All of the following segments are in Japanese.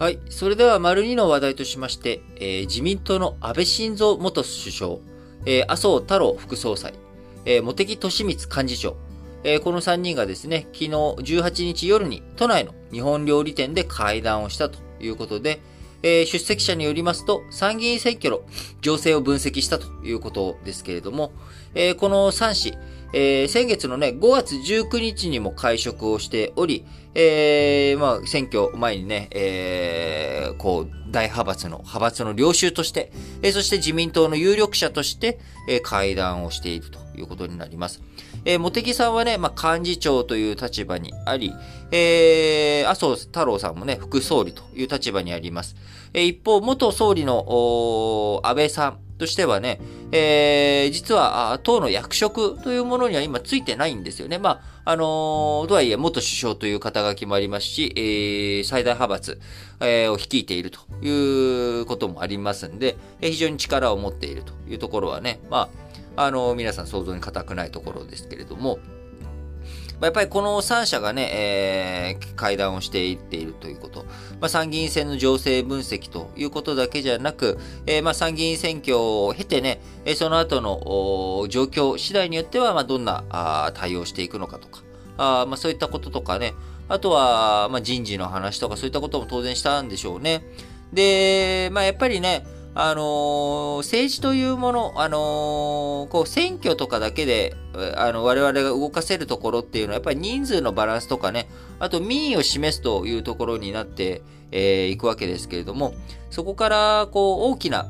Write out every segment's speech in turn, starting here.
はい。それでは、丸2の話題としまして、えー自民党の安倍晋三元首相、えー麻生太郎副総裁、えー茂木敏光幹事長、えーこの3人がですね、昨日18日夜に都内の日本料理店で会談をしたということで、えー出席者によりますと、参議院選挙の情勢を分析したということですけれども、えーこの3氏、えー先月のね、5月19日にも会食をしており、えーまあ、選挙前にね、えーこう、大派閥の、派閥の領袖として、えーそして自民党の有力者として、えー会談をしていると。いうことになります。えー茂木さんはね、まあ、幹事長という立場にあり、えー麻生太郎さんもね、副総理という立場にあります。えー一方、元総理の安倍さんとしてはね、えー実は、党の役職というものには今ついてないんですよね。まあ、あのーとはいえ、元首相という肩書きもありますし、えー最大派閥、えーを率いているということもありますんで、え非常に力を持っているというところはね、まあ、あの皆さん想像に難くないところですけれども、やっぱりこの3社がね、えー会談をしていっているということ。まあ、参議院選の情勢分析ということだけじゃなく、えーまあ、参議院選挙を経てね、その後の状況次第によっては、ま、どんな対応していくのかとか、あまあ、そういったこととかね、あとは、まあ、人事の話とかそういったことも当然したんでしょうね。で、まあ、やっぱりね、あの政治というもの、あのこう、選挙とかだけで、あの、我々が動かせるところっていうのは、やっぱり人数のバランスとかね、あと民意を示すというところになってえーいくわけですけれども、そこから、こう、大きな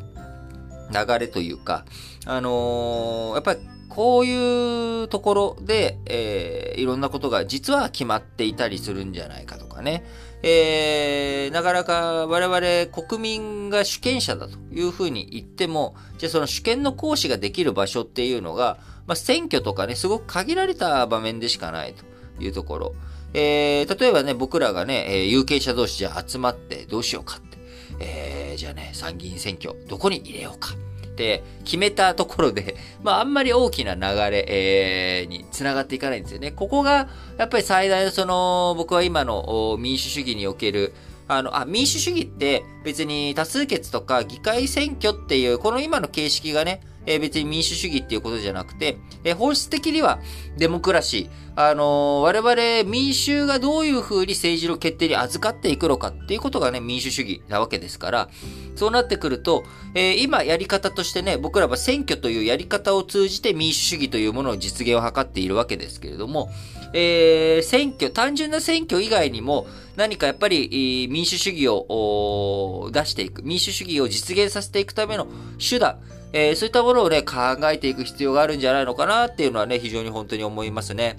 流れというか、あのやっぱり、こういうところで、えーいろんなことが実は決まっていたりするんじゃないかね。えーなかなか我々国民が主権者だというふうに言っても、じゃあその主権の行使ができる場所っていうのが、まあ、選挙とかね、すごく限られた場面でしかないというところ。えー例えばね、僕らがね、えー有権者同士じゃ集まってどうしようかって。えーじゃあね、参議院選挙、どこに入れようか。って決めたところで、まああんまり大きな流れ、えーに繋がっていかないんですよね。ここが、やっぱり最大のその、僕は今の民主主義における、あの、あ、民主主義って別に多数決とか議会選挙っていう、この今の形式がね、えー別に民主主義っていうことじゃなくて、えー本質的にはデモクラシー、あのー我々民衆がどういう風に政治の決定に預かっていくのかっていうことがね、民主主義なわけですから、そうなってくると、え今やり方としてね、僕らは選挙というやり方を通じて民主主義というものの実現を図っているわけですけれども、え選挙、単純な選挙以外にも、何かやっぱり民主主義を出していく、民主主義を実現させていくための手段、えーそういったものをね、考えていく必要があるんじゃないのかなっていうのはね、非常に本当に思いますね。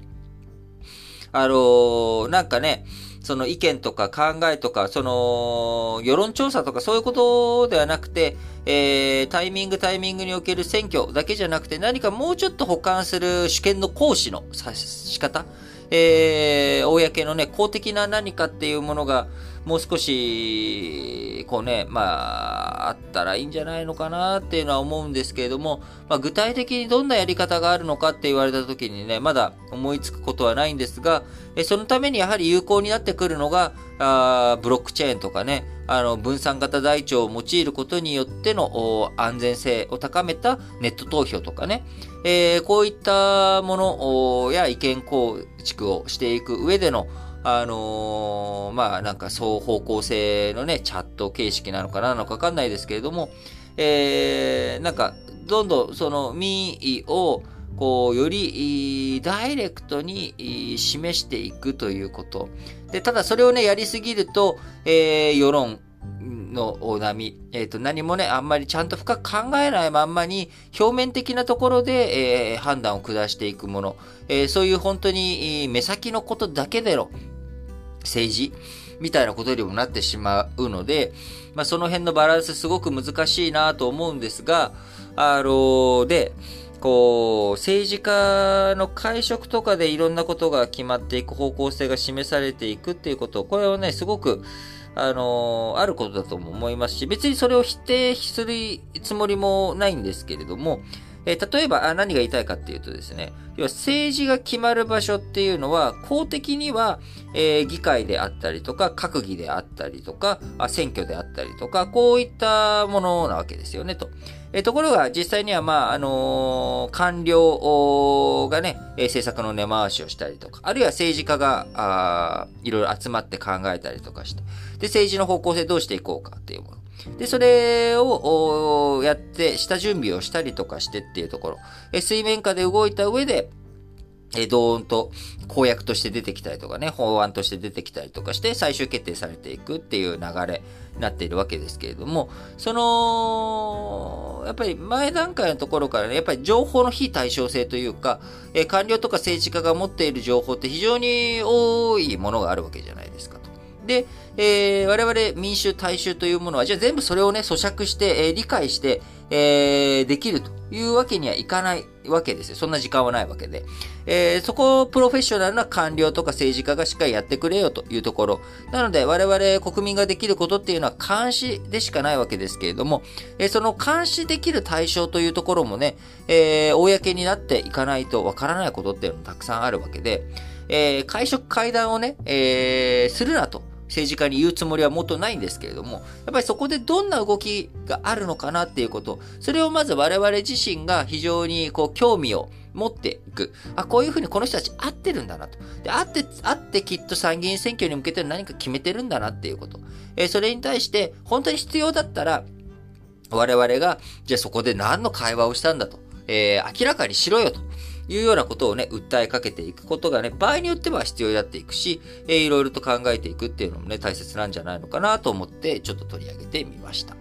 あのーなんかね、その意見とか考えとか、その、世論調査とかそういうことではなくて、えー、タイミングタイミングにおける選挙だけじゃなくて、何かもうちょっと補完する主権の行使のさ仕方、えー、公のね、公的な何かっていうものが、もう少し、こうね、まあ、あったらいいんじゃないのかなっていうのは思うんですけれども、まあ、具体的にどんなやり方があるのかって言われた時にね、まだ思いつくことはないんですが、えそのためにやはり有効になってくるのが、あブロックチェーンとかね、あの、分散型台帳を用いることによっての安全性を高めたネット投票とかね、えーこういったものや意見構築をしていく上での、あのーまあなんか双方向性のね、チャット形式なのかなのかわかんないですけれども、えーなんか、どんどんその民意を、こう、よりダイレクトに示していくということ。で、ただそれをね、やりすぎると、えー世論の波、えっ、と、何もね、あんまりちゃんと深く考えないまんまに、表面的なところで、えー判断を下していくもの、えーそういう本当に目先のことだけでの政治みたいなことにもなってしまうので、まあ、その辺のバランスすごく難しいなと思うんですが、あので、こう、政治家の会食とかでいろんなことが決まっていく方向性が示されていくっていうこと、これはね、すごく、あのあることだとも思いますし、別にそれを否定するつもりもないんですけれども、えー、例えば何が言いたいかっていうとですね、要は政治が決まる場所っていうのは、公的には、えー、議会であったりとか、閣議であったりとかあ、選挙であったりとか、こういったものなわけですよね、と。えー、ところが、実際には、まあ、あのー、官僚がね、え政策の根回しをしたりとか、あるいは政治家が、あいろいろ集まって考えたりとかして、で、政治の方向性どうしていこうかっていうもの。で、それをやって、下準備をしたりとかしてっていうところ、え水面下で動いた上で、えどーんと公約として出てきたりとかね、法案として出てきたりとかして最終決定されていくっていう流れになっているわけですけれども、その、やっぱり前段階のところからね、やっぱり情報の非対称性というか、え官僚とか政治家が持っている情報って非常に多いものがあるわけじゃないですかと。で、えー、我々民衆大衆というものは、じゃあ全部それをね、咀嚼して、えー、理解して、えー、できるというわけにはいかないわけですよ。そんな時間はないわけで。えー、そこをプロフェッショナルな官僚とか政治家がしっかりやってくれよというところ。なので、我々国民ができることっていうのは監視でしかないわけですけれども、えー、その監視できる対象というところもね、えー、公になっていかないとわからないことっていうのもたくさんあるわけで、えー、会食会談をね、えー、するなと。政治家に言うつもりはもとないんですけれども、やっぱりそこでどんな動きがあるのかなっていうこと、それをまず我々自身が非常にこう興味を持っていく。あ、こういうふうにこの人たち合ってるんだなと。で、合って、合ってきっと参議院選挙に向けて何か決めてるんだなっていうこと。えー、それに対して、本当に必要だったら、我々が、じゃあそこで何の会話をしたんだと。えー、明らかにしろよと。いうようなことをね、訴えかけていくことがね、場合によっては必要になっていくし、え、いろいろと考えていくっていうのもね、大切なんじゃないのかなと思って、ちょっと取り上げてみました。